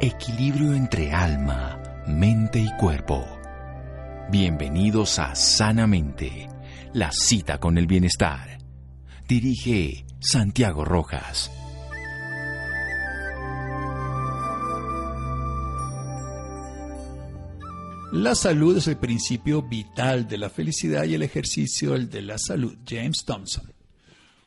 Equilibrio entre alma, mente y cuerpo. Bienvenidos a Sanamente, la cita con el bienestar. Dirige Santiago Rojas. La salud es el principio vital de la felicidad y el ejercicio el de la salud. James Thompson.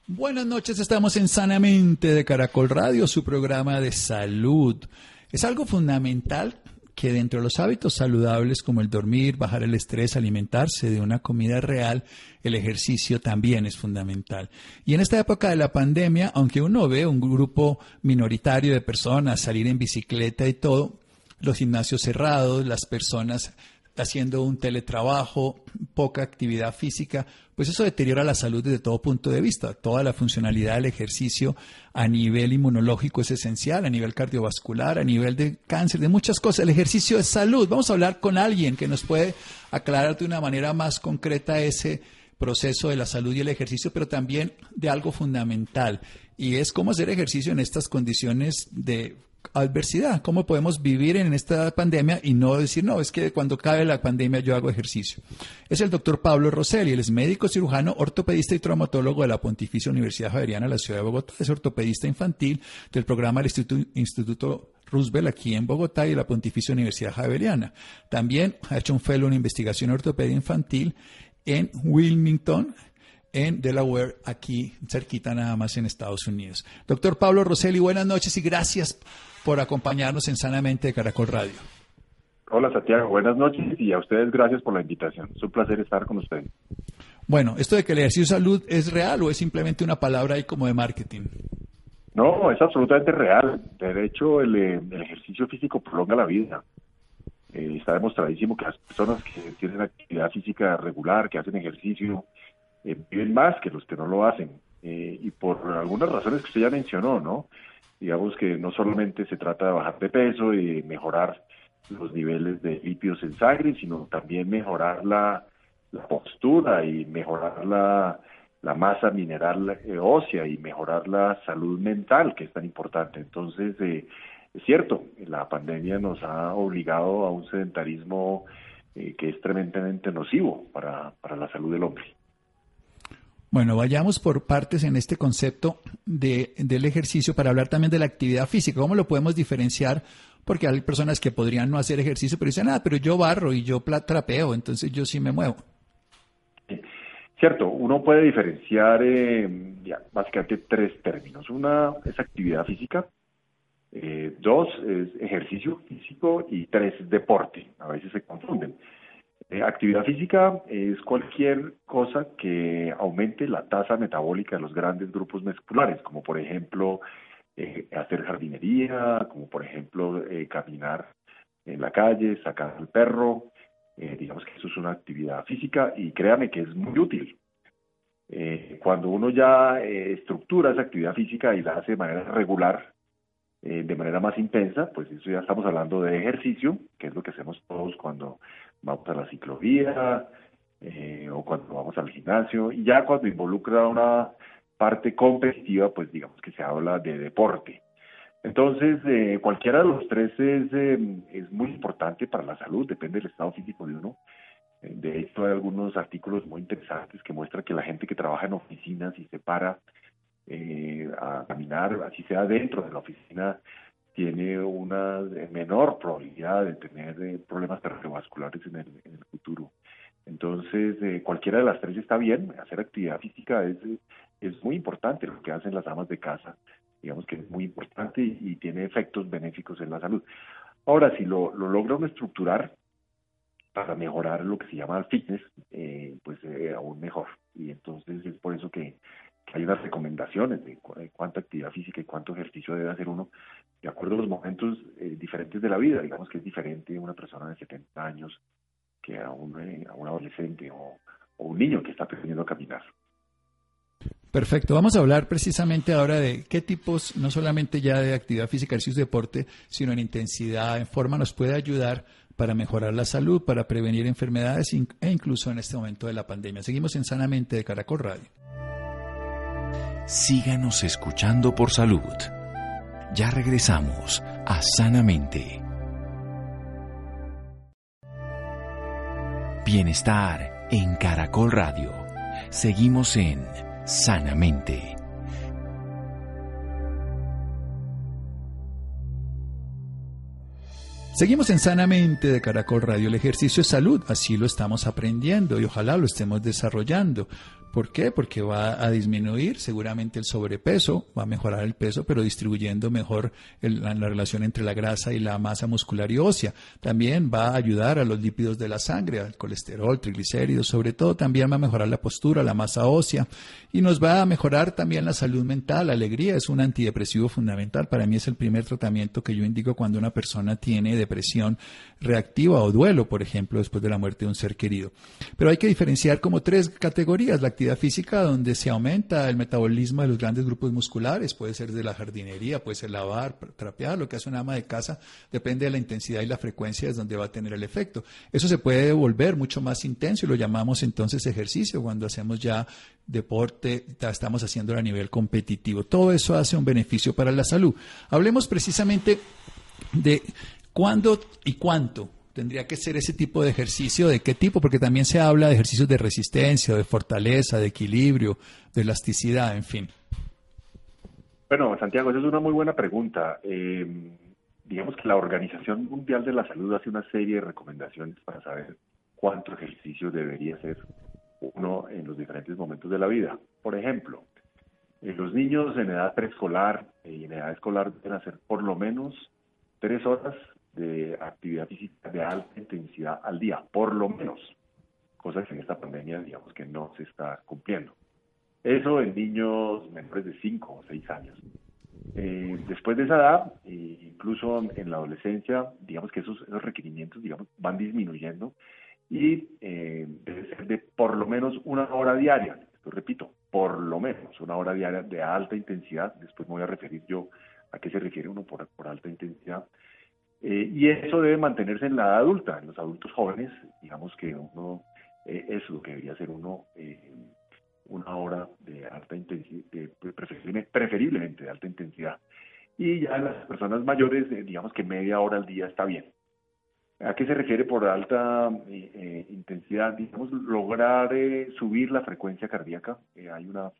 Buenas noches, estamos en Sanamente de Caracol Radio, su programa de salud. Es algo fundamental que dentro de los hábitos saludables como el dormir, bajar el estrés, alimentarse de una comida real, el ejercicio también es fundamental. Y en esta época de la pandemia, aunque uno ve un grupo minoritario de personas salir en bicicleta y todo, los gimnasios cerrados, las personas haciendo un teletrabajo, poca actividad física, pues eso deteriora la salud desde todo punto de vista. Toda la funcionalidad del ejercicio a nivel inmunológico es esencial, a nivel cardiovascular, a nivel de cáncer, de muchas cosas. El ejercicio es salud. Vamos a hablar con alguien que nos puede aclarar de una manera más concreta ese proceso de la salud y el ejercicio, pero también de algo fundamental, y es cómo hacer ejercicio en estas condiciones de adversidad, cómo podemos vivir en esta pandemia y no decir, no, es que cuando cabe la pandemia yo hago ejercicio. Es el doctor Pablo Rosselli, él es médico cirujano, ortopedista y traumatólogo de la Pontificia Universidad Javeriana de la Ciudad de Bogotá, es ortopedista infantil del programa del Instituto, Roosevelt aquí en Bogotá y la Pontificia Universidad Javeriana. También ha hecho un fellow en investigación ortopedia infantil en Wilmington, en Delaware, aquí cerquita nada más en Estados Unidos. Doctor Pablo Rosselli, buenas noches y gracias por acompañarnos en Sanamente de Caracol Radio. Hola Santiago, buenas noches y a ustedes gracias por la invitación. Es un placer estar con ustedes. Bueno, ¿esto de que el ejercicio de salud es real o es simplemente una palabra ahí como de marketing? No, es absolutamente real. De hecho, el, eh, ejercicio físico prolonga la vida. Eh, está demostradísimo que las personas que tienen actividad física regular, que hacen ejercicio, eh, viven más que los que no lo hacen. y por algunas razones que usted ya mencionó, ¿no? Digamos que no solamente se trata de bajar de peso y mejorar los niveles de lípidos en sangre, sino también mejorar la, postura y mejorar la, masa mineral eh, ósea y mejorar la salud mental, que es tan importante. Entonces, eh, es cierto, la pandemia nos ha obligado a un sedentarismo eh, que es tremendamente nocivo para, para la salud del hombre. Bueno, vayamos por partes en este concepto de, del ejercicio para hablar también de la actividad física. ¿Cómo lo podemos diferenciar? Porque hay personas que podrían no hacer ejercicio, pero dicen, ah, pero yo barro y yo trapeo, entonces yo sí me muevo. Cierto, uno puede diferenciar eh, básicamente tres términos. Una es actividad física, eh, dos es ejercicio físico y tres deporte. A veces se confunden. Eh, actividad física es cualquier cosa que aumente la tasa metabólica de los grandes grupos musculares, como por ejemplo eh, hacer jardinería, como por ejemplo eh, caminar en la calle, sacar al perro, digamos que eso es una actividad física y créame que es muy útil. cuando uno ya estructura esa actividad física y la hace de manera regular, de manera más intensa, pues eso ya estamos hablando de ejercicio, que es lo que hacemos todos cuando vamos a la ciclovía eh, o cuando vamos al gimnasio. Y ya cuando involucra una parte competitiva, pues digamos que se habla de deporte. Entonces, eh, cualquiera de los tres es, eh, es muy importante para la salud, depende del estado físico de uno. De hecho, hay algunos artículos muy interesantes que muestran que la gente que trabaja en oficinas y se para a caminar, así sea dentro de la oficina, tiene una menor probabilidad de tener eh, problemas cardiovasculares en el, en el futuro. Entonces, eh, cualquiera de las tres está bien. Hacer actividad física es, es muy importante, lo que hacen las amas de casa, digamos que es muy importante y, tiene efectos benéficos en la salud. Ahora, si lo, lo logra estructurar para mejorar lo que se llama fitness, eh, pues aún mejor. Y entonces es por eso que, hay unas recomendaciones de cuánta actividad física y cuánto ejercicio debe hacer uno de acuerdo a los momentos eh, diferentes de la vida. Digamos que es diferente una persona de 70 años que a un, eh, a un adolescente o, un niño que está aprendiendo a caminar. Perfecto. Vamos a hablar precisamente ahora de qué tipos, no solamente ya de actividad física, ejercicio, deporte, sino en intensidad, en forma, nos puede ayudar para mejorar la salud, para prevenir enfermedades e incluso en este momento de la pandemia. Seguimos en Sanamente de Caracol Radio. Síganos escuchando por salud. Ya regresamos a Sanamente. Bienestar en Caracol Radio. Seguimos en Sanamente. Seguimos en Sanamente de Caracol Radio. El ejercicio es salud, así lo estamos aprendiendo y ojalá lo estemos desarrollando. ¿Por qué? Porque va a disminuir seguramente el sobrepeso, va a mejorar el peso, pero distribuyendo mejor la, relación entre la grasa y la masa muscular y ósea. También va a ayudar a los lípidos de la sangre, al colesterol, triglicéridos, sobre todo también va a mejorar la postura, la masa ósea y nos va a mejorar también la salud mental. La alegría es un antidepresivo fundamental. Para mí es el primer tratamiento que yo indico cuando una persona tiene depresión reactiva o duelo, por ejemplo, después de la muerte de un ser querido. Pero hay que diferenciar como tres categorías. La actividad física donde se aumenta el metabolismo de los grandes grupos musculares, puede ser de la jardinería, puede ser lavar, trapear, lo que hace una ama de casa, depende de la intensidad y la frecuencia es donde va a tener el efecto. Eso se puede volver mucho más intenso y lo llamamos entonces ejercicio cuando hacemos ya deporte, estamos haciéndolo a nivel competitivo. Todo eso hace un beneficio para la salud. Hablemos precisamente de cuándo y cuánto tendría que ser ese tipo de ejercicio, ¿de qué tipo? Porque también se habla de ejercicios de resistencia, de fortaleza, de equilibrio, de elasticidad, en fin. Bueno, Santiago, esa es una muy buena pregunta. Eh, digamos que la Organización Mundial de la Salud hace una serie de recomendaciones para saber cuánto ejercicio debería ser uno en los diferentes momentos de la vida. Por ejemplo, los niños en edad preescolar y en edad escolar deben hacer por lo menos tres horas de actividad física de alta intensidad al día, por lo menos, cosa que en esta pandemia digamos que no se está cumpliendo. Eso en niños menores de 5 o 6 años. Eh, después de esa edad, e incluso en la adolescencia, digamos que esos, requerimientos digamos, van disminuyendo y eh, debe ser de por lo menos una hora diaria. Esto repito, por lo menos una hora diaria de alta intensidad. Después me voy a referir yo a qué se refiere uno por, por alta intensidad. Eh, y eso debe mantenerse en la edad adulta, en los adultos jóvenes, digamos que uno, eh, eso lo que debería ser uno, eh, una hora de alta intensidad, preferiblemente, de alta intensidad. Y ya las personas mayores, digamos que media hora al día está bien. ¿A qué se refiere por alta intensidad? Digamos, lograr subir la frecuencia cardíaca. hay una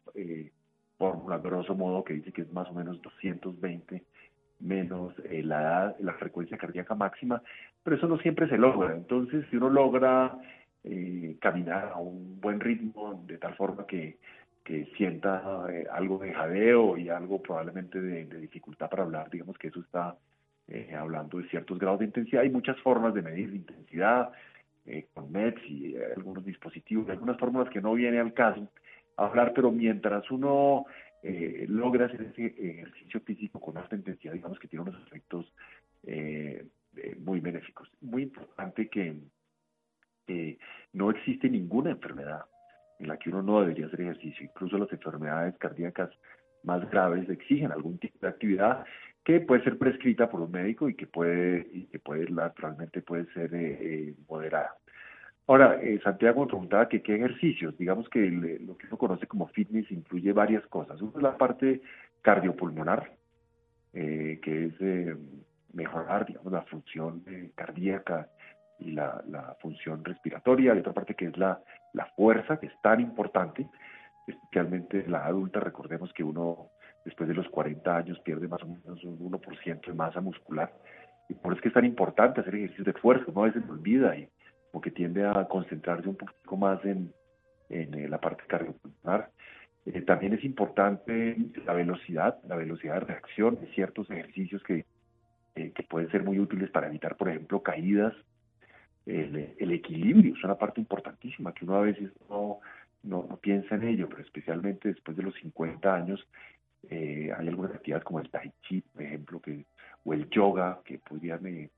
fórmula, grosso modo, que dice que es más o menos 220 menos eh, la edad, la frecuencia cardíaca máxima, pero eso no siempre se logra. Entonces, si uno logra eh, caminar a un buen ritmo, de tal forma que, que sienta eh, algo de jadeo y algo probablemente de, dificultad para hablar, digamos que eso está hablando de ciertos grados de intensidad. Hay muchas formas de medir intensidad, con METS y algunos dispositivos, algunas fórmulas que no viene al caso hablar, pero mientras uno eh, logra hacer ese ejercicio físico con alta intensidad, digamos que tiene unos efectos eh, eh, muy benéficos. Muy importante que no existe ninguna enfermedad en la que uno no debería hacer ejercicio. Incluso las enfermedades cardíacas más graves exigen algún tipo de actividad que puede ser prescrita por un médico y que puede, y que puede realmente puede ser moderada. Ahora, eh, Santiago me preguntaba que qué ejercicios, digamos que lo que uno conoce como fitness incluye varias cosas. Una es la parte cardiopulmonar, eh, que es eh, mejorar, digamos, la función cardíaca y la, función respiratoria. Hay otra parte que es la, fuerza, que es tan importante, especialmente la adulta. Recordemos que uno después de los 40 años pierde más o menos un 1% de masa muscular. Y por eso es que es tan importante hacer ejercicios de fuerza, uno a veces olvida y o que tiende a concentrarse un poco más en, en eh, la parte cardiopulmonar. Eh, también es importante la velocidad, la velocidad de reacción de ciertos ejercicios que, eh, que pueden ser muy útiles para evitar, por ejemplo, caídas. El, el, equilibrio es una parte importantísima que uno a veces no, no, no piensa en ello, pero especialmente después de los 50 años hay algunas actividades como el tai chi, por ejemplo, que, o el yoga, que podrían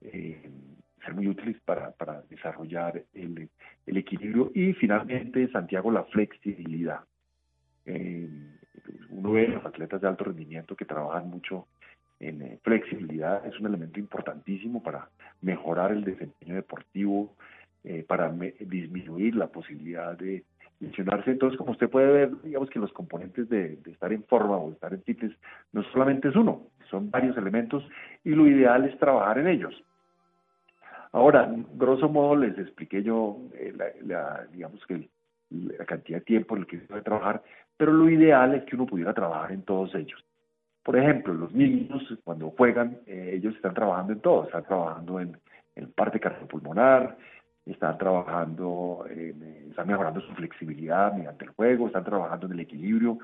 eh, ser muy útiles para, para desarrollar el, el, equilibrio y finalmente, Santiago, la flexibilidad. Eh, uno ve los atletas de alto rendimiento que trabajan mucho en eh, flexibilidad, es un elemento importantísimo para mejorar el desempeño deportivo, eh, para disminuir la posibilidad de lesionarse. Entonces, como usted puede ver, digamos que los componentes de, de estar en forma o estar en fitness no solamente es uno, son varios elementos y lo ideal es trabajar en ellos. Ahora, grosso modo les expliqué yo, eh, la, digamos que la cantidad de tiempo en el que se debe trabajar, pero lo ideal es que uno pudiera trabajar en todos ellos. Por ejemplo, los niños cuando juegan, eh, ellos están trabajando en todo, están trabajando en, en parte cardiopulmonar, están trabajando, están mejorando su flexibilidad mediante el juego, están trabajando en el equilibrio,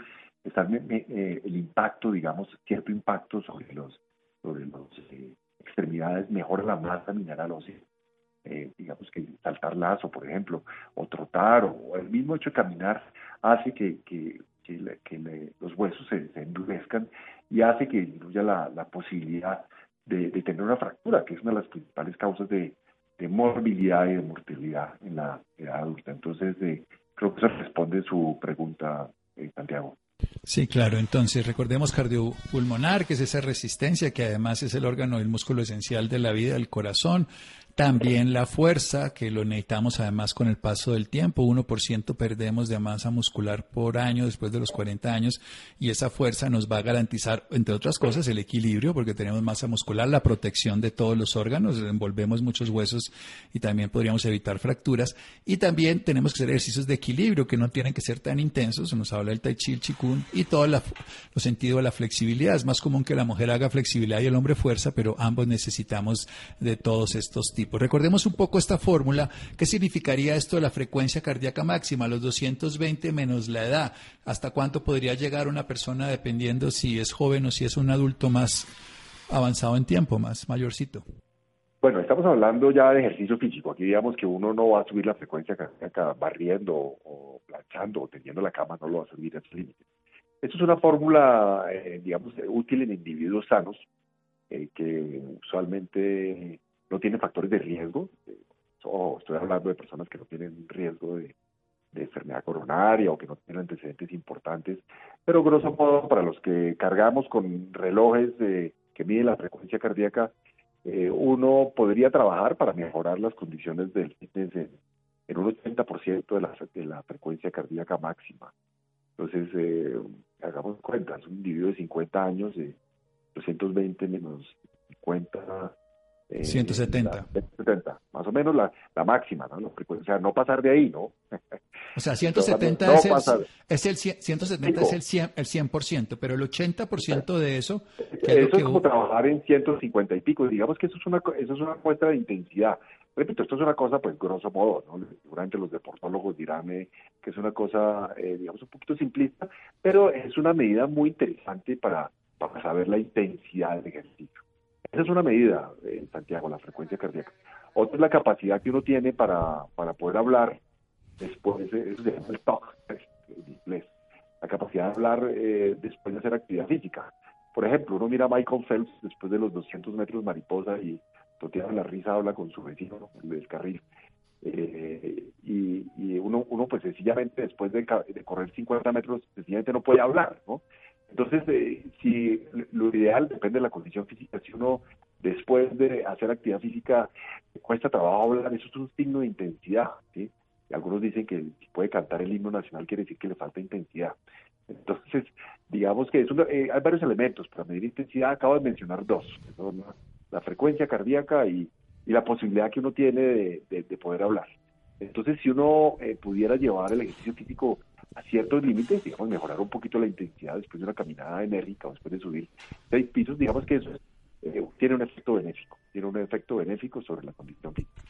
están eh, el impacto, digamos, cierto impacto sobre los, sobre los eh, extremidades, mejora la masa mineral ósea. Eh, digamos que saltar lazo, por ejemplo, o trotar, o el mismo hecho de caminar hace que, que, que, los huesos se, endurezcan y hace que disminuya la, la posibilidad de, de, tener una fractura, que es una de las principales causas de, de morbilidad y de mortalidad en la edad adulta. Entonces, eh, creo que eso responde su pregunta, eh, Santiago. Sí, claro. Entonces, recordemos cardiopulmonar, que es esa resistencia, que además es el órgano el músculo esencial de la vida, el corazón. También la fuerza, que lo necesitamos además con el paso del tiempo. 1% perdemos de masa muscular por año después de los 40 años y esa fuerza nos va a garantizar, entre otras cosas, el equilibrio porque tenemos masa muscular, la protección de todos los órganos, envolvemos muchos huesos y también podríamos evitar fracturas. Y también tenemos que hacer ejercicios de equilibrio que no tienen que ser tan intensos. Nos habla del tai chi, el chikun y todo lo sentido de la flexibilidad. Es más común que la mujer haga flexibilidad y el hombre fuerza, pero ambos necesitamos de todos estos tipos Recordemos un poco esta fórmula. ¿Qué significaría esto de la frecuencia cardíaca máxima? Los 220 menos la edad. ¿Hasta cuánto podría llegar una persona dependiendo si es joven o si es un adulto más avanzado en tiempo, más mayorcito? Bueno, estamos hablando ya de ejercicio físico. Aquí digamos que uno no va a subir la frecuencia cardíaca barriendo o planchando o teniendo la cama, no lo va a subir a ese límite. Esto es una fórmula, eh, digamos, útil en individuos sanos, eh, que usualmente no tienen factores de riesgo, eh, estoy hablando de personas que no tienen riesgo de, enfermedad coronaria o que no tienen antecedentes importantes, pero grosso modo para los que cargamos con relojes que miden la frecuencia cardíaca, eh, uno podría trabajar para mejorar las condiciones del fitness en, un 80% de la, de la frecuencia cardíaca máxima. Entonces, eh, hagamos cuenta, es un individuo de 50 años, de 220 menos 50 170. Eh, más o menos la, la máxima, ¿no? O sea, no pasar de ahí, ¿no? O sea, 170 es, el, es el 170 es el 100, el 100%, pero el 80% de eso... eso es, como trabajar en 150 y pico. Digamos que eso es una eso es una muestra de intensidad. Repito, esto es una cosa, pues, grosso modo, ¿no? Seguramente los deportólogos dirán eh, que es una cosa, eh, digamos, un poquito simplista, pero es una medida muy interesante para, para saber la intensidad del ejercicio. Esa es una medida, en Santiago, la frecuencia cardíaca. Otra es la capacidad que uno tiene para, para poder hablar después, eso el talk en inglés, la capacidad de hablar eh, después de hacer actividad física. Por ejemplo, uno mira a Michael Phelps después de los 200 metros mariposa y toteando la risa habla con su vecino del carril. Eh, y, y uno, uno pues sencillamente después de, de, correr 50 metros sencillamente no puede hablar, ¿no? Entonces, eh, si lo ideal depende de la condición física, si uno después de hacer actividad física cuesta trabajo hablar, eso es un signo de intensidad, ¿sí? Y algunos dicen que si puede cantar el himno nacional quiere decir que le falta intensidad. Entonces, digamos que es eh, hay varios elementos para medir intensidad, acabo de mencionar dos, la frecuencia cardíaca y, la posibilidad que uno tiene de, poder hablar. Entonces, si uno eh, pudiera llevar el ejercicio físico a ciertos límites, digamos, mejorar un poquito la intensidad después de una caminada enérgica o después de subir seis pisos, digamos que eso eh, tiene un efecto benéfico, tiene un efecto benéfico sobre la condición física.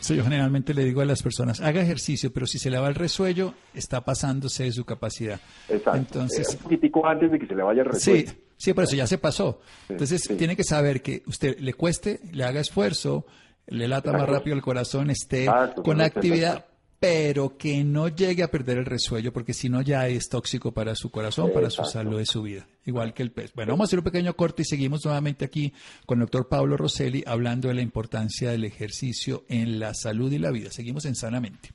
Sí, yo generalmente le digo a las personas, haga ejercicio, pero si se le va el resuello, está pasándose de su capacidad. Exacto. Entonces, un poquitico antes de que se le vaya el resuello. Sí, sí, por eso ya se pasó. Entonces, tiene que saber que usted le cueste, le haga esfuerzo, le lata más rápido el corazón, esté con actividad, pero que no llegue a perder el resuello, porque si no ya es tóxico para su corazón, para su salud y su vida, igual que el pez. Bueno, vamos a hacer un pequeño corte y seguimos nuevamente aquí con el doctor Pablo Rosselli hablando de la importancia del ejercicio en la salud y la vida. Seguimos en Sanamente.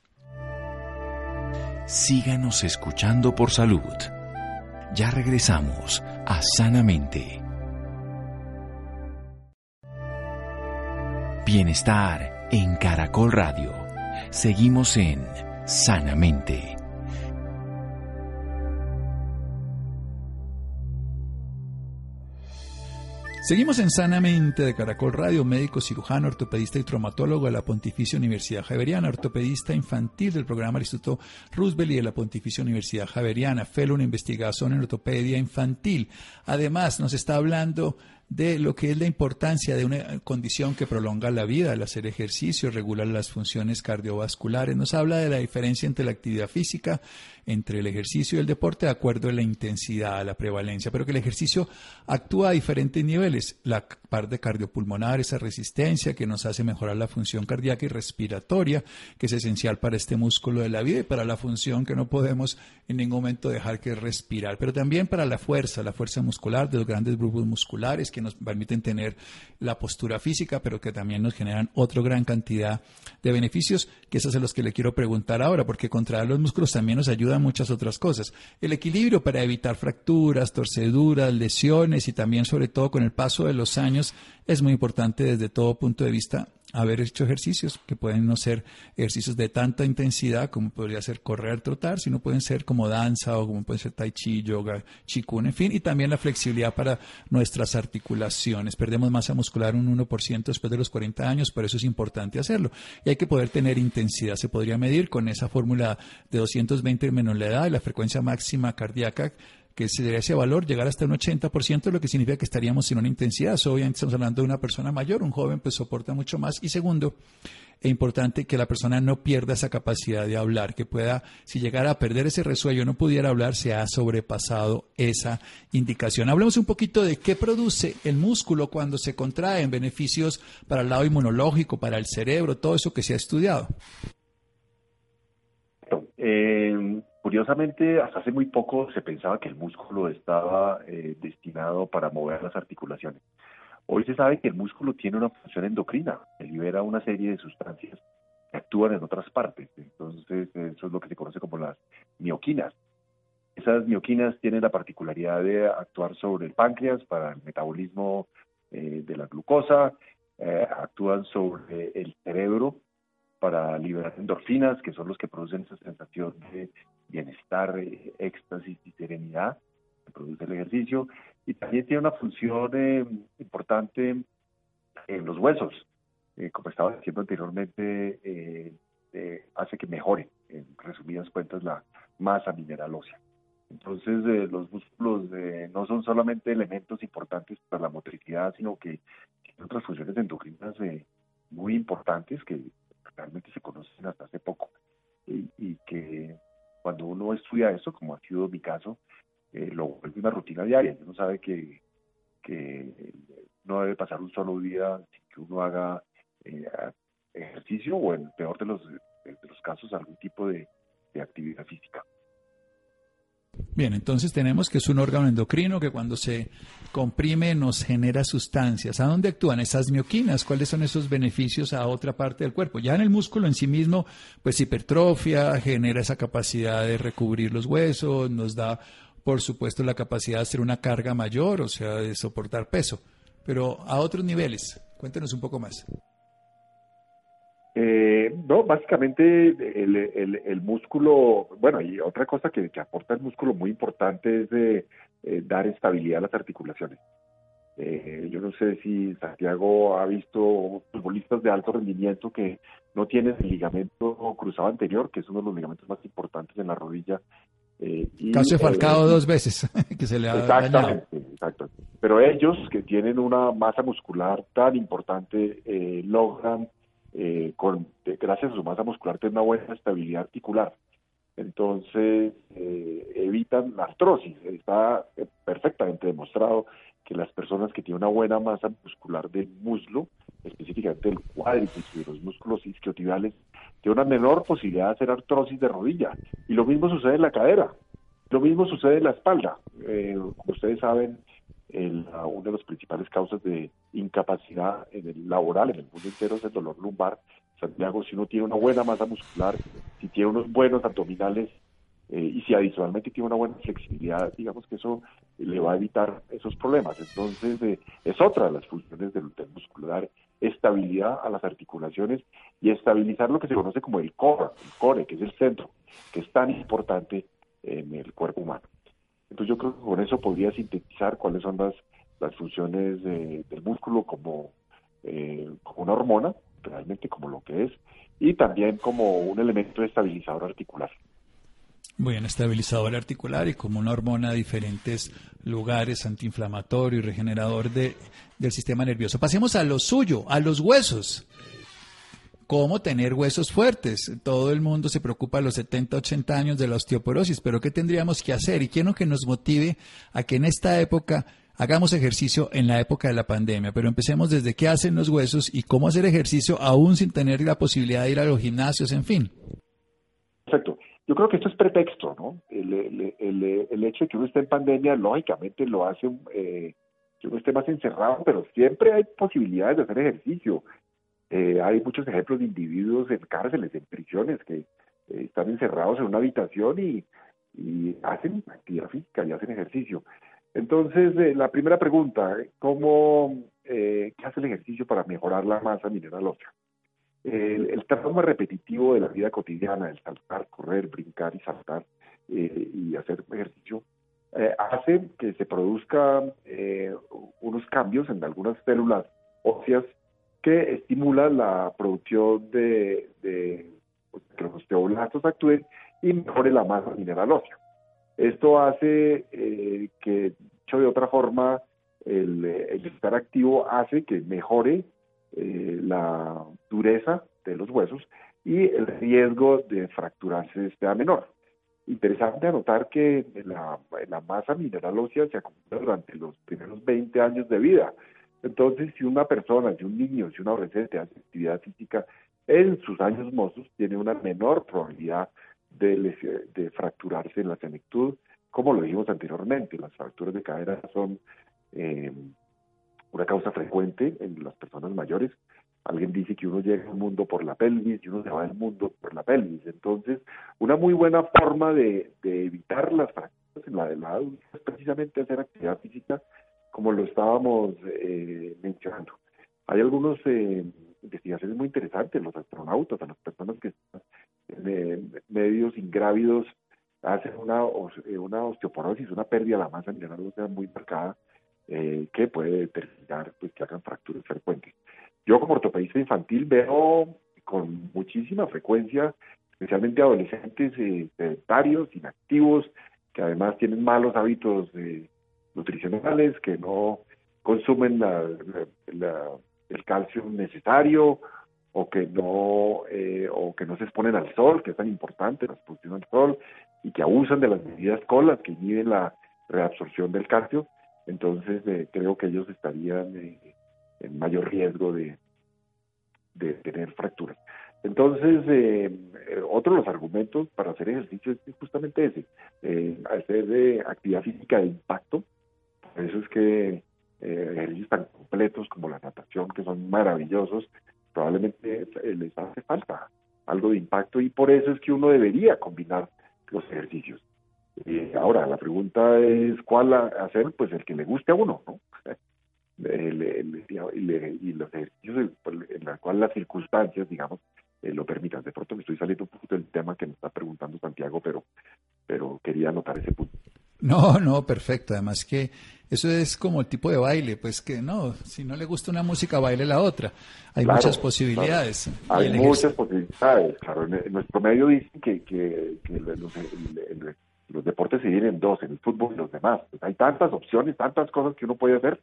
Síganos escuchando por salud. Ya regresamos a Sanamente. Bienestar en Caracol Radio Seguimos en Sanamente. Seguimos en Sanamente de Caracol Radio, médico cirujano, ortopedista y traumatólogo de la Pontificia Universidad Javeriana, ortopedista infantil del programa del Instituto Roosevelt y de la Pontificia Universidad Javeriana, fellow en investigación en ortopedia infantil. Además, nos está hablando de lo que es la importancia de una condición que prolonga la vida, el hacer ejercicio, regular las funciones cardiovasculares. Nos habla de la diferencia entre la actividad física, entre el ejercicio y el deporte, de acuerdo a la intensidad, a la prevalencia, pero que el ejercicio actúa a diferentes niveles. La parte cardiopulmonar, esa resistencia que nos hace mejorar la función cardíaca y respiratoria, que es esencial para este músculo de la vida y para la función que no podemos en ningún momento dejar que respirar, pero también para la fuerza, la fuerza muscular de los grandes grupos musculares que nos permiten tener la postura física, pero que también nos generan otra gran cantidad de beneficios, que esos son los que le quiero preguntar ahora, porque contraer los músculos también nos ayuda a muchas otras cosas. El equilibrio para evitar fracturas, torceduras, lesiones y también sobre todo con el paso de los años es muy importante desde todo punto de vista haber hecho ejercicios que pueden no ser ejercicios de tanta intensidad como podría ser correr, trotar, sino pueden ser como danza o como puede ser tai chi, yoga, chikun, en fin, y también la flexibilidad para nuestras articulaciones. Perdemos masa muscular un 1% después de los 40 años, por eso es importante hacerlo. Y hay que poder tener intensidad. Se podría medir con esa fórmula de 220 menos la edad y la frecuencia máxima cardíaca que se ese valor llegar hasta un 80%, lo que significa que estaríamos en una intensidad. obviamente estamos hablando de una persona mayor, un joven pues soporta mucho más. Y segundo, es importante que la persona no pierda esa capacidad de hablar, que pueda, si llegara a perder ese resuello, no pudiera hablar, se ha sobrepasado esa indicación. Hablemos un poquito de qué produce el músculo cuando se contrae en beneficios para el lado inmunológico, para el cerebro, todo eso que se ha estudiado. Eh, Curiosamente, hasta hace muy poco se pensaba que el músculo estaba eh, destinado para mover las articulaciones. Hoy se sabe que el músculo tiene una función endocrina, que libera una serie de sustancias que actúan en otras partes. Entonces, eso es lo que se conoce como las mioquinas. Esas mioquinas tienen la particularidad de actuar sobre el páncreas para el metabolismo eh, de la glucosa, eh, actúan sobre el cerebro para liberar endorfinas, que son los que producen esa sensación de bienestar, eh, éxtasis y serenidad que produce el ejercicio. Y también tiene una función eh, importante en los huesos. Eh, como estaba diciendo anteriormente, hace que mejore, en resumidas cuentas, la masa mineral ósea. Entonces, los músculos no son solamente elementos importantes para la motricidad, sino que tienen otras funciones endocrinas muy importantes que realmente se conocen hasta hace poco y que cuando uno estudia eso, como ha sido mi caso, eh, lo vuelve una rutina diaria. Uno sabe que, que no debe pasar un solo día sin que uno haga eh, ejercicio o en el peor de los, de los casos algún tipo de actividad física. Bien, entonces tenemos que es un órgano endocrino que cuando se comprime nos genera sustancias. ¿A dónde actúan esas mioquinas? ¿Cuáles son esos beneficios a otra parte del cuerpo? Ya en el músculo en sí mismo, pues hipertrofia, genera esa capacidad de recubrir los huesos, nos da, por supuesto, la capacidad de hacer una carga mayor, o sea, de soportar peso. Pero a otros niveles, cuéntenos un poco más. Eh, no, básicamente el, el, músculo, bueno, y otra cosa que, aporta el músculo muy importante es de eh, dar estabilidad a las articulaciones. Eh, yo no sé si Santiago ha visto futbolistas de alto rendimiento que no tienen el ligamento cruzado anterior, que es uno de los ligamentos más importantes en la rodilla. Eh, Caso Falcado dos veces, que se le ha exactamente, Exactamente. Pero ellos que tienen una masa muscular tan importante logran eh, con, gracias a su masa muscular, tiene una buena estabilidad articular. Entonces, eh, evitan la artrosis. Está eh, perfectamente demostrado que las personas que tienen una buena masa muscular del muslo, específicamente del cuádriceps y de los músculos isquiotibiales, tienen una menor posibilidad de hacer artrosis de rodilla. Y lo mismo sucede en la cadera. Lo mismo sucede en la espalda. como ustedes saben, el, una de las principales causas de incapacidad en el laboral en el mundo entero es el dolor lumbar. Santiago, si uno tiene una buena masa muscular, si tiene unos buenos abdominales eh, y si adicionalmente tiene una buena flexibilidad, digamos que eso le va a evitar esos problemas. Entonces, eh, es otra de las funciones del, del, muscular, estabilidad a las articulaciones y estabilizar lo que se conoce como el core, el core, que es el centro, que es tan importante en el cuerpo humano. Entonces yo creo que con eso podría sintetizar cuáles son las las funciones del músculo como, como una hormona, realmente como lo que es, y también como un elemento estabilizador articular. Bien, estabilizador articular y como una hormona a diferentes lugares, antiinflamatorio y regenerador de, del sistema nervioso. Pasemos a lo suyo, a los huesos. ¿Cómo tener huesos fuertes? Todo el mundo se preocupa a los 70, 80 años de la osteoporosis, pero ¿qué tendríamos que hacer? Y quiero que nos motive a que en esta época hagamos ejercicio en la época de la pandemia, pero empecemos desde qué hacen los huesos y cómo hacer ejercicio aún sin tener la posibilidad de ir a los gimnasios, en fin. Perfecto. Yo creo que esto es pretexto, ¿no? El, hecho de que uno esté en pandemia, lógicamente lo hace eh, que uno esté más encerrado, pero siempre hay posibilidades de hacer ejercicio. Eh, hay muchos ejemplos de individuos en cárceles, en prisiones, que eh, están encerrados en una habitación y, hacen actividad física y hacen ejercicio. Entonces, eh, la primera pregunta, ¿cómo, ¿qué hace el ejercicio para mejorar la masa mineral ósea? el, trauma repetitivo de la vida cotidiana, el saltar, correr, brincar y saltar eh, y hacer ejercicio, eh, hace que se produzcan eh, unos cambios en algunas células óseas que estimulan la producción de, pues, que los osteoblastos actúen y mejore la masa mineral ósea. Esto hace que, dicho de otra forma, el, el estar activo hace que mejore eh, la dureza de los huesos y el riesgo de fracturarse sea menor. Interesante anotar que la, masa mineral ósea se acumula durante los primeros 20 años de vida. Entonces, si una persona, si un niño, si un adolescente hace actividad física en sus años mozos, tiene una menor probabilidad de, de fracturarse en la senectud, como lo dijimos anteriormente. Las fracturas de cadera son eh, una causa frecuente en las personas mayores. Alguien dice que uno llega al mundo por la pelvis y uno se va al mundo por la pelvis. Entonces, una muy buena forma de, evitar las fracturas en la de la es precisamente hacer actividad física como lo estábamos eh, mencionando. Hay algunos eh, investigaciones muy interesantes, los astronautas, las personas que están en medios ingrávidos hacen una, una osteoporosis, una pérdida de la masa mineral sea muy marcada eh, que puede determinar pues, que hagan fracturas frecuentes. Yo como ortopedista infantil veo con muchísima frecuencia, especialmente adolescentes eh, sedentarios, inactivos, que además tienen malos hábitos eh, nutricionales, que no consumen el calcio necesario o que no o que no se exponen al sol, que es tan importante la exposición al sol, y que abusan de las medidas colas que inhiben la reabsorción del calcio, entonces eh, creo que ellos estarían eh, en mayor riesgo de, de tener fracturas. Entonces, eh, otro de los argumentos para hacer ejercicio es justamente ese, hacer actividad física de impacto. Eso es que ejercicios tan completos como la natación, que son maravillosos, probablemente les hace falta algo de impacto y por eso es que uno debería combinar los ejercicios. Y ahora, la pregunta es cuál hacer, pues el que le guste a uno, ¿no? y los ejercicios en la cual las circunstancias, digamos, eh, lo permitan. De pronto me estoy saliendo un poquito del tema que me está preguntando Santiago, pero, pero quería anotar ese punto. No, no, perfecto. Además que eso es como el tipo de baile, pues que no, si no le gusta una música, baile la otra. Hay muchas posibilidades. Hay muchas posibilidades, claro. En, nuestro medio dicen que, que, los, los deportes se dividen en dos, en el fútbol y los demás. Pues hay tantas opciones, tantas cosas que uno puede hacer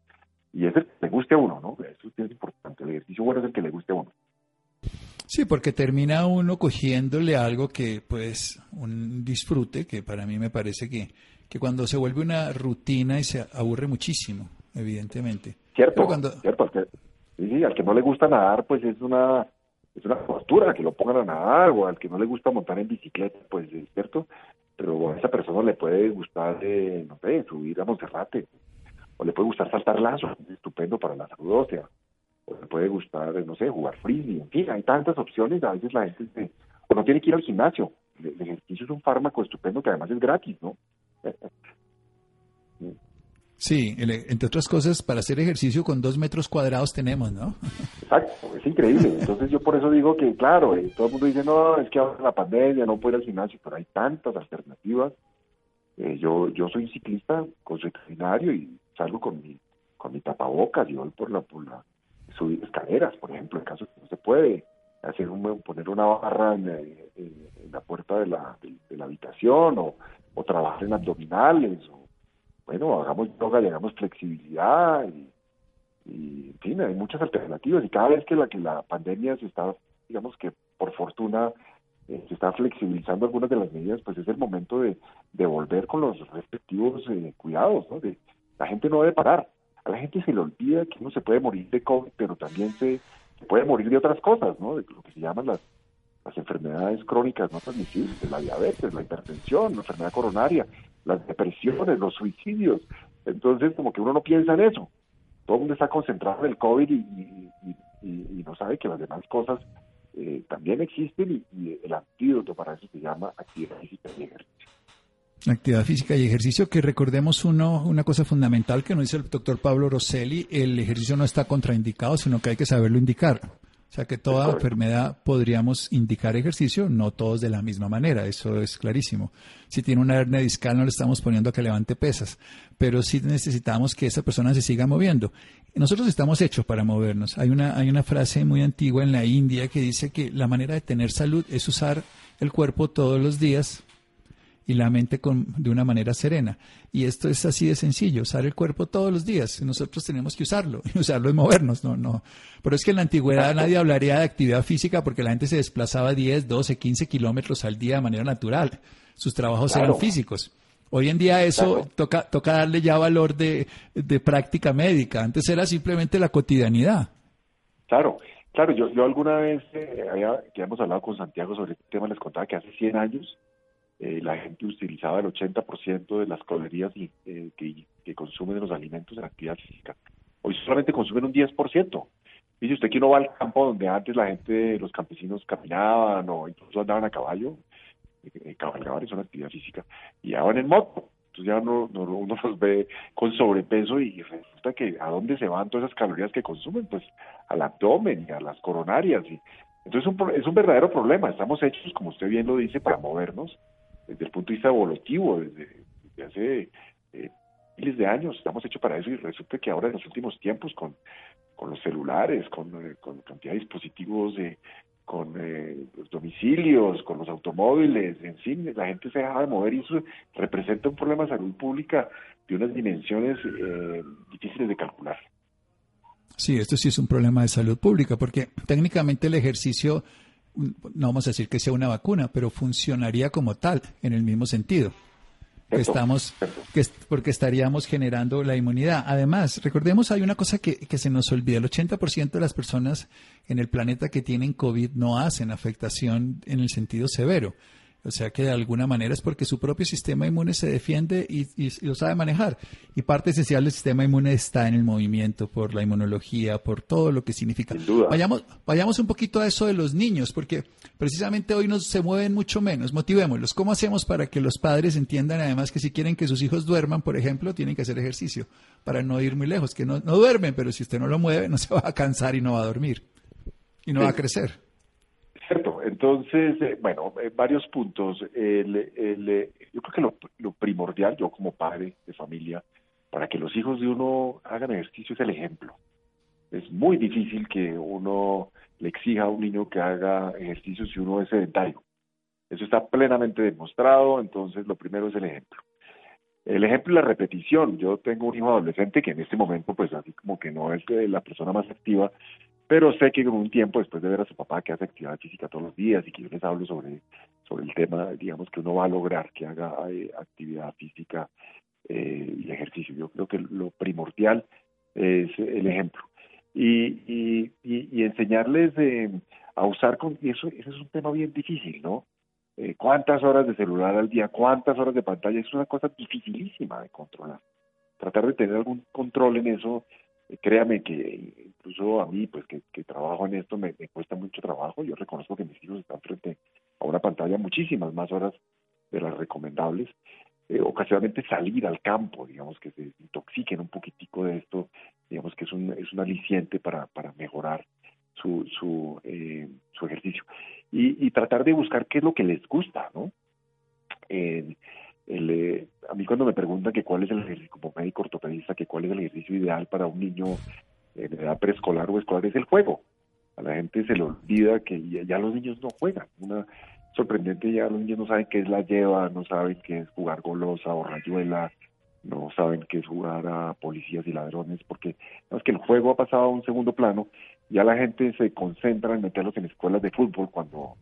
y es el que le guste a uno, ¿no? Eso es importante. El ejercicio bueno es el que le guste a uno. Sí, porque termina uno cogiéndole algo que, pues, un disfrute, que para mí me parece que, que cuando se vuelve una rutina y se aburre muchísimo, evidentemente. Cierto, cuando... cierto. sí, al que no le gusta nadar, pues es una es una postura, que lo pongan a nadar, o al que no le gusta montar en bicicleta, pues es cierto, pero a esa persona le puede gustar, eh, no sé, subir a Monserrate, o le puede gustar saltar lazo, estupendo para la salud ósea, o le puede gustar, no sé, jugar frisbee, en fin, hay tantas opciones, a veces la gente, o no tiene que ir al gimnasio, el ejercicio es un fármaco estupendo que además es gratis, ¿no? Sí, entre otras cosas, para hacer ejercicio con dos metros cuadrados tenemos, ¿no? Exacto, es increíble. Entonces yo por eso digo que, claro, eh, todo el mundo dice, no, es que ahora la pandemia, no puedo ir al gimnasio, pero hay tantas alternativas. Eh, yo yo soy ciclista con su veterinario y salgo con mi con mi tapabocas y voy por la, por la subir escaleras, por ejemplo, en caso que no se puede, hacer un, poner una barra en, la puerta de la, de, la habitación o, o, trabajar en abdominales o bueno, hagamos yoga y hagamos flexibilidad y, y, en fin, hay muchas alternativas y cada vez que la que la pandemia se está, digamos que por fortuna eh, se está flexibilizando algunas de las medidas, pues es el momento de, de volver con los respectivos eh, cuidados, ¿no? De, la gente no debe parar, a la gente se le olvida que uno se puede morir de COVID, pero también se, puede morir de otras cosas, ¿no? De lo que se llaman las, las enfermedades crónicas no transmisibles, la diabetes, la hipertensión, la enfermedad coronaria, las depresiones, los suicidios. Entonces, como que uno no piensa en eso. Todo el mundo está concentrado en el COVID y, no sabe que las demás cosas eh, también existen y, el antídoto para eso se llama actividad física y ejercicio. Actividad física y ejercicio, que recordemos uno, una cosa fundamental que nos dice el doctor Pablo Rosselli, el ejercicio no está contraindicado, sino que hay que saberlo indicar. O sea que toda enfermedad podríamos indicar ejercicio, no todos de la misma manera, eso es clarísimo. Si tiene una hernia discal no le estamos poniendo a que levante pesas, pero sí necesitamos que esa persona se siga moviendo. Nosotros estamos hechos para movernos. Hay una, hay una frase muy antigua en la India que dice que la manera de tener salud es usar el cuerpo todos los días y la mente con, de una manera serena. Y esto es así de sencillo, usar el cuerpo todos los días. Nosotros tenemos que usarlo, y usarlo es movernos, no, no. Pero es que en la antigüedad nadie hablaría de actividad física porque la gente se desplazaba 10, 12, 15 kilómetros al día de manera natural. Sus trabajos eran físicos. Hoy en día eso toca, toca darle ya valor de, de práctica médica. Antes era simplemente la cotidianidad. Claro, claro. Yo, yo alguna vez, eh, había, que hemos hablado con Santiago sobre este tema, les contaba que hace 100 años eh, la gente utilizaba el 80% de las calorías eh, que, que, consumen los alimentos en actividad física. Hoy solamente consumen un 10%. Dice usted que uno va al campo donde antes la gente, los campesinos caminaban o incluso andaban a caballo, eh, cabalgaban, es una actividad física, y ahora en moto. Entonces ya uno, uno los ve con sobrepeso y resulta que a dónde se van todas esas calorías que consumen, pues al abdomen y a las coronarias. Y, entonces es un, es un verdadero problema. Estamos hechos, como usted bien lo dice, para movernos desde el punto de vista evolutivo, desde, hace eh, miles de años, estamos hechos para eso y resulta que ahora en los últimos tiempos con, los celulares, con, eh, con cantidad de dispositivos, de, con eh, los domicilios, con los automóviles, en fin, la gente se deja de mover y eso representa un problema de salud pública de unas dimensiones difíciles de calcular. Sí, esto sí es un problema de salud pública, porque técnicamente el ejercicio no vamos a decir que sea una vacuna, pero funcionaría como tal, en el mismo sentido. estamos, que, porque estaríamos generando la inmunidad. Además, recordemos, hay una cosa que, que se nos olvida, el 80% de las personas en el planeta que tienen COVID no hacen afectación en el sentido severo. O sea que de alguna manera es porque su propio sistema inmune se defiende y, lo sabe manejar. Y parte esencial del sistema inmune está en el movimiento, por la inmunología, por todo lo que significa. Vayamos, vayamos un poquito a eso de los niños, porque precisamente hoy nos se mueven mucho menos. Motivémoslos. ¿Cómo hacemos para que los padres entiendan además que si quieren que sus hijos duerman, por ejemplo, tienen que hacer ejercicio para no ir muy lejos? Que no, no duermen, pero si usted no lo mueve, no se va a cansar y no va a dormir. Y no va a crecer. Entonces, eh, bueno, eh, varios puntos. El, eh, yo creo que lo, lo, primordial, yo como padre de familia, para que los hijos de uno hagan ejercicio es el ejemplo. Es muy difícil que uno le exija a un niño que haga ejercicio si uno es sedentario. Eso está plenamente demostrado, entonces lo primero es el ejemplo. El ejemplo es la repetición. Yo tengo un hijo adolescente que en este momento, pues así como que no es la persona más activa, pero sé que con un tiempo después de ver a su papá que hace actividad física todos los días y que yo les hablo sobre, sobre el tema, digamos, que uno va a lograr que haga eh, actividad física eh, y ejercicio. Yo creo que lo primordial es el ejemplo. Y, y, enseñarles eh, a usar, con, y eso, eso es un tema bien difícil, ¿no? ¿Cuántas horas de celular al día? ¿Cuántas horas de pantalla? Es una cosa dificilísima de controlar. Tratar de tener algún control en eso créame que incluso a mí, pues que, trabajo en esto, me, cuesta mucho trabajo. Yo reconozco que mis hijos están frente a una pantalla muchísimas más horas de las recomendables. Eh, ocasionalmente salir al campo, digamos, que se intoxiquen un poquitico de esto, digamos que es un, es un aliciente para, para mejorar su, su, eh, su ejercicio. Y, tratar de buscar qué es lo que les gusta, ¿no? El, eh, a mí cuando me preguntan que cuál es el ejercicio, como médico ortopedista, que cuál es el ejercicio ideal para un niño en edad preescolar o escolar, es el juego. A la gente se le olvida que ya, los niños no juegan. Una sorprendente, ya los niños no saben qué es la lleva, no saben qué es jugar golosa o rayuela, no saben qué es jugar a policías y ladrones, porque es que el juego ha pasado a un segundo plano, ya la gente se concentra en meterlos en escuelas de fútbol cuando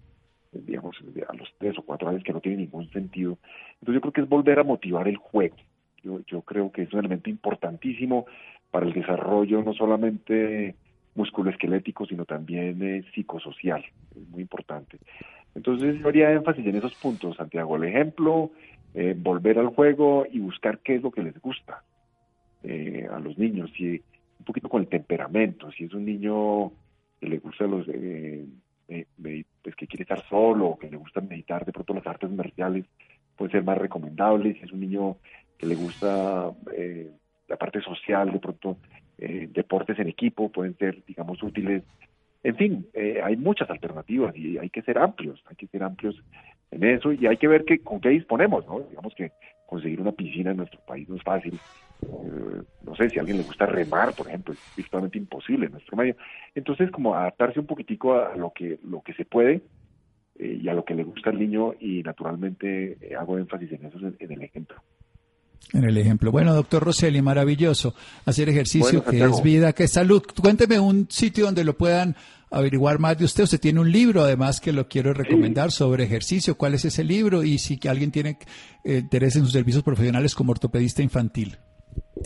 digamos, a los tres o cuatro años que no tiene ningún sentido. Entonces yo creo que es volver a motivar el juego. Yo, yo creo que es un elemento importantísimo para el desarrollo no solamente musculoesquelético, sino también eh, psicosocial. Es muy importante. Entonces yo haría énfasis en esos puntos, Santiago. El ejemplo, eh, volver al juego y buscar qué es lo que les gusta eh, a los niños. Si, un poquito con el temperamento. Si es un niño que le gusta los pues que quiere estar solo que le gusta meditar, de pronto las artes marciales pueden ser más recomendables. Si es un niño que le gusta eh, la parte social, de pronto eh, deportes en equipo pueden ser, digamos, útiles. En fin, eh, hay muchas alternativas y hay que ser amplios, hay que ser amplios en eso y hay que ver que, con qué disponemos, ¿no? Digamos que conseguir una piscina en nuestro país no es fácil, eh, no sé, si a alguien le gusta remar, por ejemplo, es virtualmente imposible en nuestro medio. Entonces, como adaptarse un poquitico a lo que, lo que se puede eh, y a lo que le gusta al niño y naturalmente eh, hago énfasis en eso, en, el ejemplo. En el ejemplo. Bueno, doctor Rosselli, maravilloso. Hacer ejercicio que es vida, que es salud. Cuénteme un sitio donde lo puedan averiguar más de usted. Usted tiene un libro, además, que lo quiero recomendar sobre ejercicio. ¿Cuál es ese libro? Y si alguien tiene interés en sus servicios profesionales como ortopedista infantil.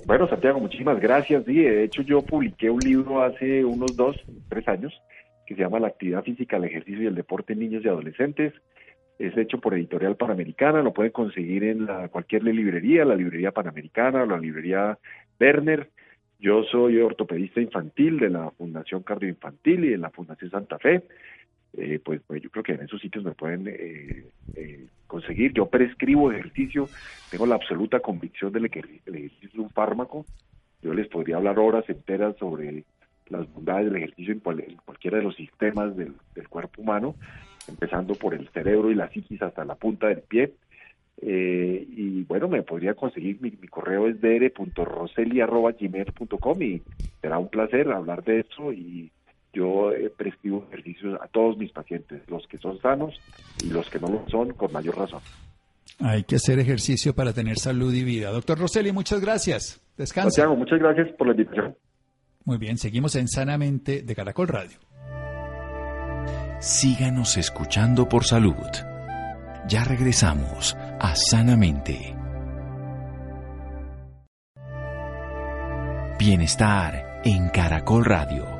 Bueno, Santiago, muchísimas gracias. Sí, de hecho yo publiqué un libro hace unos dos, tres años que se llama La actividad física, el ejercicio y el deporte en niños y adolescentes. Es hecho por Editorial Panamericana, lo pueden conseguir en la, cualquier librería, la librería Panamericana la librería Werner. Yo soy ortopedista infantil de la Fundación Cardioinfantil y de la Fundación Santa Fe. Eh, pues, pues, yo creo que en esos sitios me pueden eh, eh, conseguir. Yo prescribo ejercicio, tengo la absoluta convicción de que el ejercicio es un fármaco. Yo les podría hablar horas enteras sobre las bondades del ejercicio en, cualquiera de los sistemas del, cuerpo humano, empezando por el cerebro y la psiquis hasta la punta del pie. y bueno, me podría conseguir, mi, mi correo es dr.roseli.gmail.com y será un placer hablar de eso y yo eh, prescribo ejercicios a todos mis pacientes, los que son sanos y los que no lo son, con mayor razón. Hay que hacer ejercicio para tener salud y vida. Doctor Rosselli, muchas gracias. Descansa. Santiago, muchas gracias por la invitación. Muy bien, seguimos en Sanamente de Caracol Radio. Síganos escuchando por salud. Ya regresamos a Sanamente. Bienestar en Caracol Radio.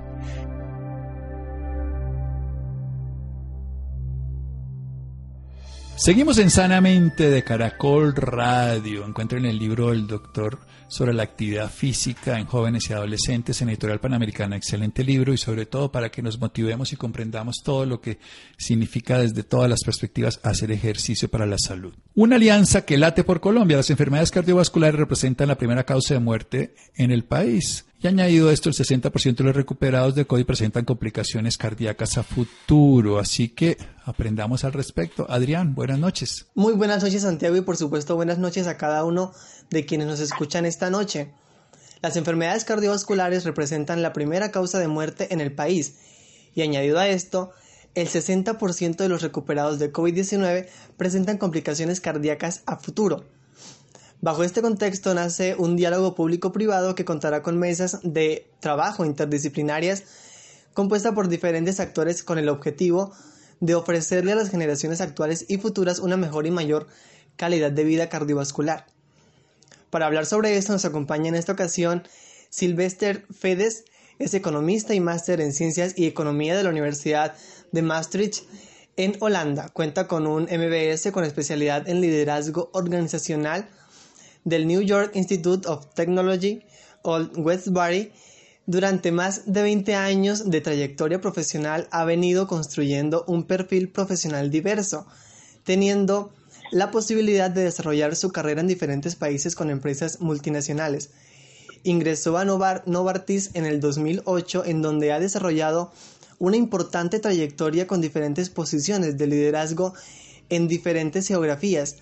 Seguimos en Sanamente de Caracol Radio. Encuentren el libro del doctor sobre la actividad física en jóvenes y adolescentes en Editorial Panamericana. Excelente libro y sobre todo para que nos motivemos y comprendamos todo lo que significa desde todas las perspectivas hacer ejercicio para la salud. Una alianza que late por Colombia. Las enfermedades cardiovasculares representan la primera causa de muerte en el país. Y añadido esto, el 60% de los recuperados de COVID presentan complicaciones cardíacas a futuro. Así que aprendamos al respecto. Adrián, buenas noches. Muy buenas noches, Santiago, y por supuesto buenas noches a cada uno de quienes nos escuchan esta noche. Las enfermedades cardiovasculares representan la primera causa de muerte en el país. Y añadido a esto, el 60% de los recuperados de COVID-19 presentan complicaciones cardíacas a futuro. Bajo este contexto nace un diálogo público-privado que contará con mesas de trabajo interdisciplinarias compuesta por diferentes actores con el objetivo de ofrecerle a las generaciones actuales y futuras una mejor y mayor calidad de vida cardiovascular. Para hablar sobre esto nos acompaña en esta ocasión Sylvester Fedes, es economista y máster en Ciencias y Economía de la Universidad de Maastricht en Holanda. Cuenta con un MBS con especialidad en liderazgo organizacional del New York Institute of Technology, Old Westbury, durante más de 20 años de trayectoria profesional ha venido construyendo un perfil profesional diverso, teniendo la posibilidad de desarrollar su carrera en diferentes países con empresas multinacionales. Ingresó a Novartis en el 2008, en donde ha desarrollado una importante trayectoria con diferentes posiciones de liderazgo en diferentes geografías,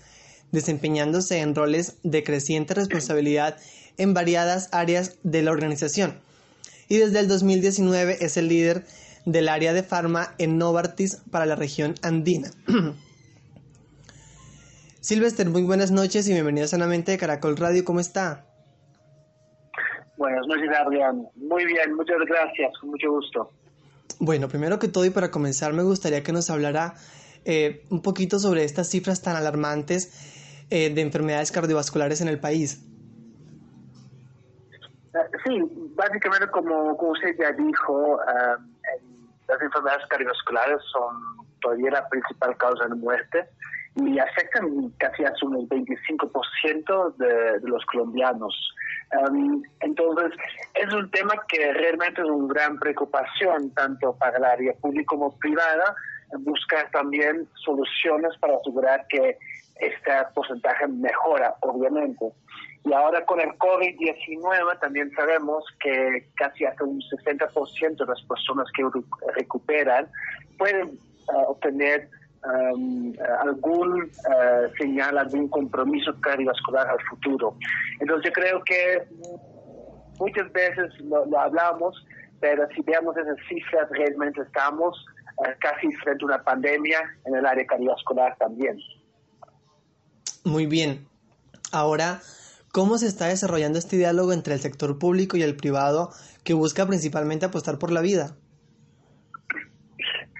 desempeñándose en roles de creciente responsabilidad en variadas áreas de la organización. Y desde el 2019 es el líder del área de Pharma en Novartis para la región andina. Silvester, muy buenas noches y bienvenido sanamente de Caracol Radio. ¿Cómo está? Buenas noches, Adrián. Muy bien, muchas gracias, con mucho gusto. Bueno, primero que todo y para comenzar me gustaría que nos hablara eh, un poquito sobre estas cifras tan alarmantes eh, de enfermedades cardiovasculares en el país. Eh, sí, básicamente como, usted ya dijo, las enfermedades cardiovasculares son todavía la principal causa de muerte y afectan casi a un 25% de, de los colombianos. Um, entonces, es un tema que realmente es una gran preocupación, tanto para el área pública como privada, buscar también soluciones para asegurar que este porcentaje mejora, obviamente. Y ahora con el COVID-19 también sabemos que casi hasta un 60% de las personas que recuperan pueden uh, obtener um, algún uh, señal, algún compromiso cardiovascular al futuro. Entonces yo creo que muchas veces lo, hablamos, pero si vemos esas cifras, realmente estamos casi frente a una pandemia en el área cardiovascular también. Muy bien. Ahora, ¿cómo se está desarrollando este diálogo entre el sector público y el privado que busca principalmente apostar por la vida?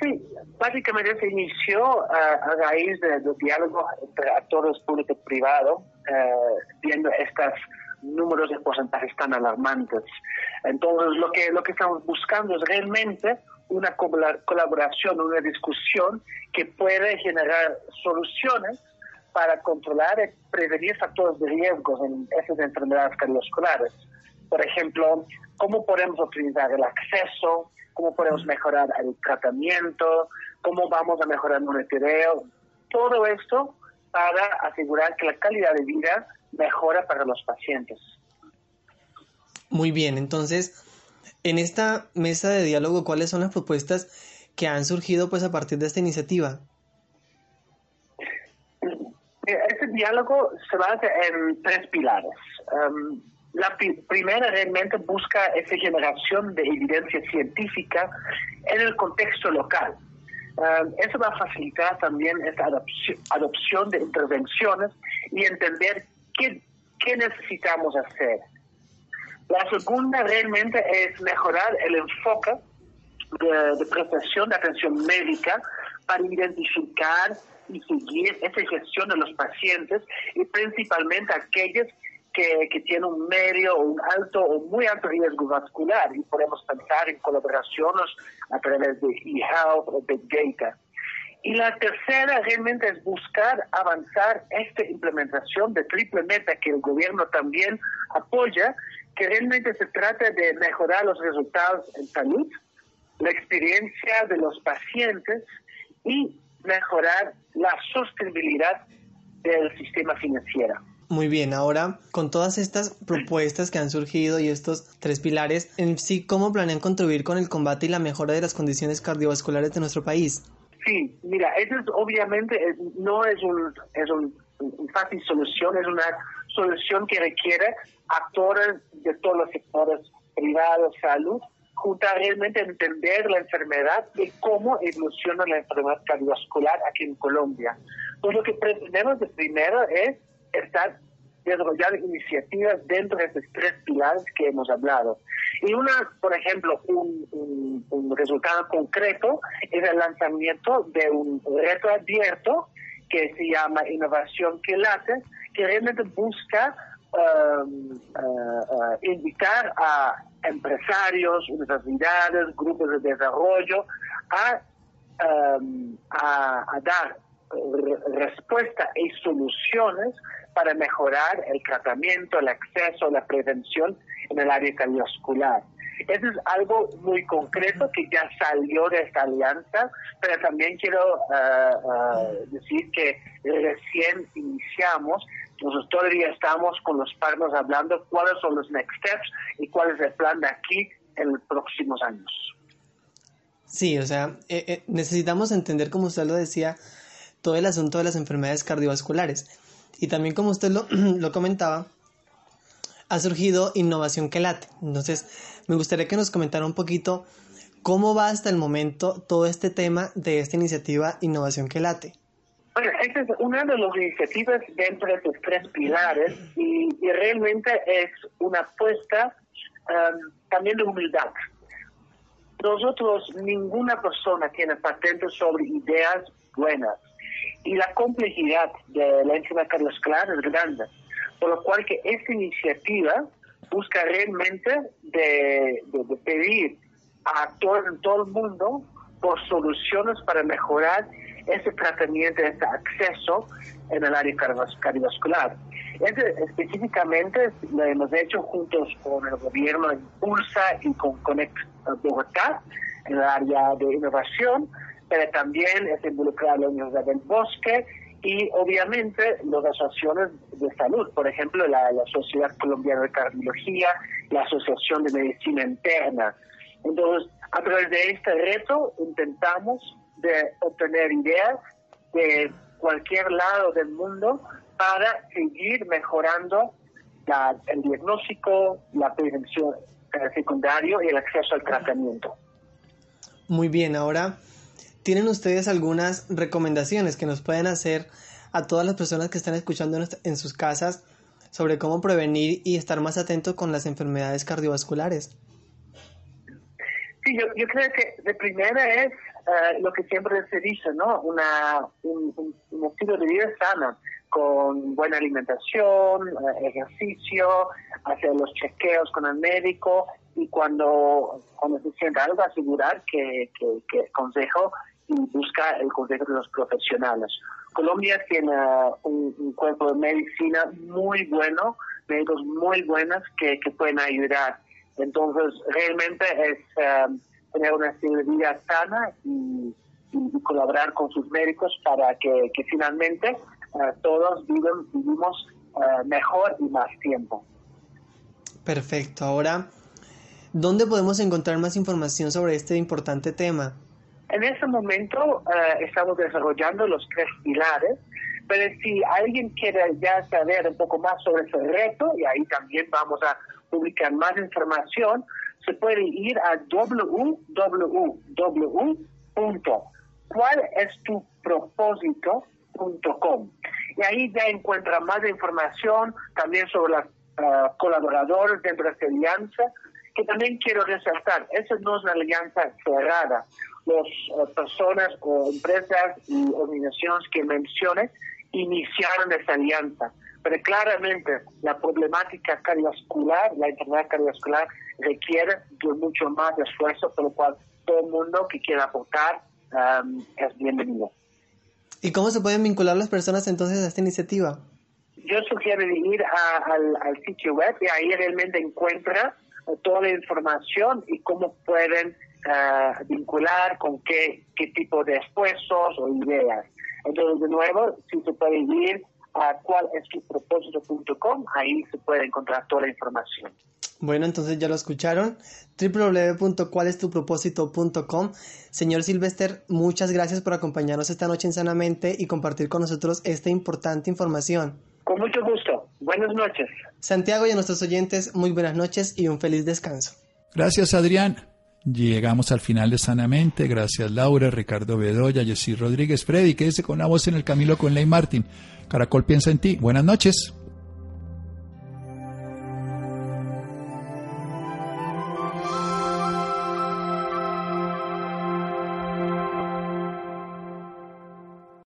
Sí, básicamente se inició a raíz de los diálogos entre actores públicos y privados, eh, viendo estos números de porcentajes tan alarmantes. Entonces, lo que, lo que estamos buscando es realmente una colaboración, una discusión que puede generar soluciones para controlar y prevenir factores de riesgo en esas enfermedades cardiovasculares. Por ejemplo, cómo podemos optimizar el acceso, cómo podemos mejorar el tratamiento, cómo vamos a mejorar el monitoreo, todo esto para asegurar que la calidad de vida mejora para los pacientes. Muy bien, entonces, en esta mesa de diálogo, ¿cuáles son las propuestas que han surgido pues a partir de esta iniciativa? Este diálogo se basa en tres pilares. Um, la primera realmente busca esa generación de evidencia científica en el contexto local. Um, eso va a facilitar también esta adopción, de intervenciones y entender qué necesitamos hacer. La segunda realmente es mejorar el enfoque de, de prestación de atención médica para identificar y seguir esa gestión de los pacientes y principalmente aquellos que, que tienen un medio o un alto o muy alto riesgo vascular y podemos pensar en colaboraciones a través de eHealth o Big Data. Y la tercera realmente es buscar avanzar esta implementación de triple meta que el gobierno también apoya, que realmente se trata de mejorar los resultados en salud, la experiencia de los pacientes y mejorar la sostenibilidad del sistema financiero. Muy bien, ahora con todas estas propuestas que han surgido y estos tres pilares, en sí, ¿cómo planean contribuir con el combate y la mejora de las condiciones cardiovasculares de nuestro país? Sí, mira, eso es obviamente no es un, es un, fácil solución, es una solución que requiere actores de todos los sectores privados, salud, junto a realmente entender la enfermedad y cómo evoluciona la enfermedad cardiovascular aquí en Colombia. Pues lo que pretendemos de primero es estar desarrollando iniciativas dentro de esos tres pilares que hemos hablado. Y una, por ejemplo, un, un, resultado concreto es el lanzamiento de un reto abierto que se llama Innovación que Late, que realmente busca um, uh, uh, invitar a empresarios, universidades, grupos de desarrollo a, um, dar respuesta y soluciones para mejorar el tratamiento, el acceso, la prevención en el área cardiovascular. Eso es algo muy concreto que ya salió de esta alianza, pero también quiero uh, uh, decir que recién iniciamos, nosotros todavía estamos con los partners hablando cuáles son los next steps y cuál es el plan de aquí en los próximos años. Sí, o sea, eh, eh, necesitamos entender, como usted lo decía, todo el asunto de las enfermedades cardiovasculares. Y también como usted lo, lo comentaba, ha surgido Innovación que late. Entonces, me gustaría que nos comentara un poquito cómo va hasta el momento todo este tema de esta iniciativa Innovación que late. Bueno, esta es una de las iniciativas dentro de estos tres pilares y, realmente es una apuesta um, también de humildad. Nosotros, ninguna persona tiene patentes sobre ideas buenas y la complejidad de la enfermedad cardiovascular es grande, por lo cual que esta iniciativa busca realmente de, pedir a todo, todo el mundo por soluciones para mejorar ese tratamiento, ese acceso en el área cardiovascular. Específicamente lo hemos hecho juntos con el gobierno de Impulsa y con Connect Bogotá en el área de innovación, pero también es involucrada la Universidad del Bosque y obviamente las asociaciones de salud, por ejemplo la, la Sociedad Colombiana de Cardiología, la Asociación de Medicina Interna. Entonces, a través de este reto intentamos de obtener ideas de cualquier lado del mundo para seguir mejorando el diagnóstico, la prevención secundaria y el acceso al tratamiento. Muy bien, ahora, ¿tienen ustedes algunas recomendaciones que nos pueden hacer a todas las personas que están escuchando en sus casas sobre cómo prevenir y estar más atentos con las enfermedades cardiovasculares? Sí, yo, creo que de primera es eh, lo que siempre se dice, ¿no? Una, un, estilo de vida sana, con buena alimentación, eh, ejercicio, hacer los chequeos con el médico y cuando, se sienta algo asegurar que, que, consejo y busca el consejo de los profesionales. Colombia tiene un, un, cuerpo de medicina muy bueno, médicos muy buenos que, que pueden ayudar. Entonces, realmente es... Eh, tener una vida sana y, colaborar con sus médicos para que, finalmente eh, todos vivimos eh, mejor y más tiempo. Perfecto. Ahora, ¿dónde podemos encontrar más información sobre este importante tema? En este momento eh, estamos desarrollando los tres pilares, pero si alguien quiere ya saber un poco más sobre ese reto, y ahí también vamos a publicar más información, se puede ir a www.cuálestuPropósito.com y ahí ya encuentra más información también sobre los ah, colaboradores dentro de esta alianza, que también quiero resaltar, esa no es una alianza cerrada. Las ah, personas o empresas y organizaciones que mencioné iniciaron esa alianza pero claramente la problemática cardiovascular, la enfermedad cardiovascular requiere de mucho más esfuerzo, por lo cual todo el mundo que quiera aportar um, es bienvenido. ¿Y cómo se pueden vincular las personas entonces a esta iniciativa? Yo sugiero ir al, sitio web y ahí realmente encuentra eh, toda la información y cómo pueden uh, vincular con qué, qué tipo de esfuerzos o ideas. Entonces, de nuevo, si se puede ir a cuál es tu propósito.com, ahí se puede encontrar toda la información. Bueno, entonces ya lo escucharon, www.cualestupropósito.com. Señor Silvester, muchas gracias por acompañarnos esta noche en Sanamente y compartir con nosotros esta importante información. Con mucho gusto. Buenas noches. Santiago y a nuestros oyentes, muy buenas noches y un feliz descanso. Gracias, Adrián. Llegamos al final de Sanamente. Gracias, Laura, Ricardo Bedoya, Jessy Rodríguez, Freddy. Quédese con la voz en el Camilo con Ley Martín. Caracol piensa en ti. Buenas noches.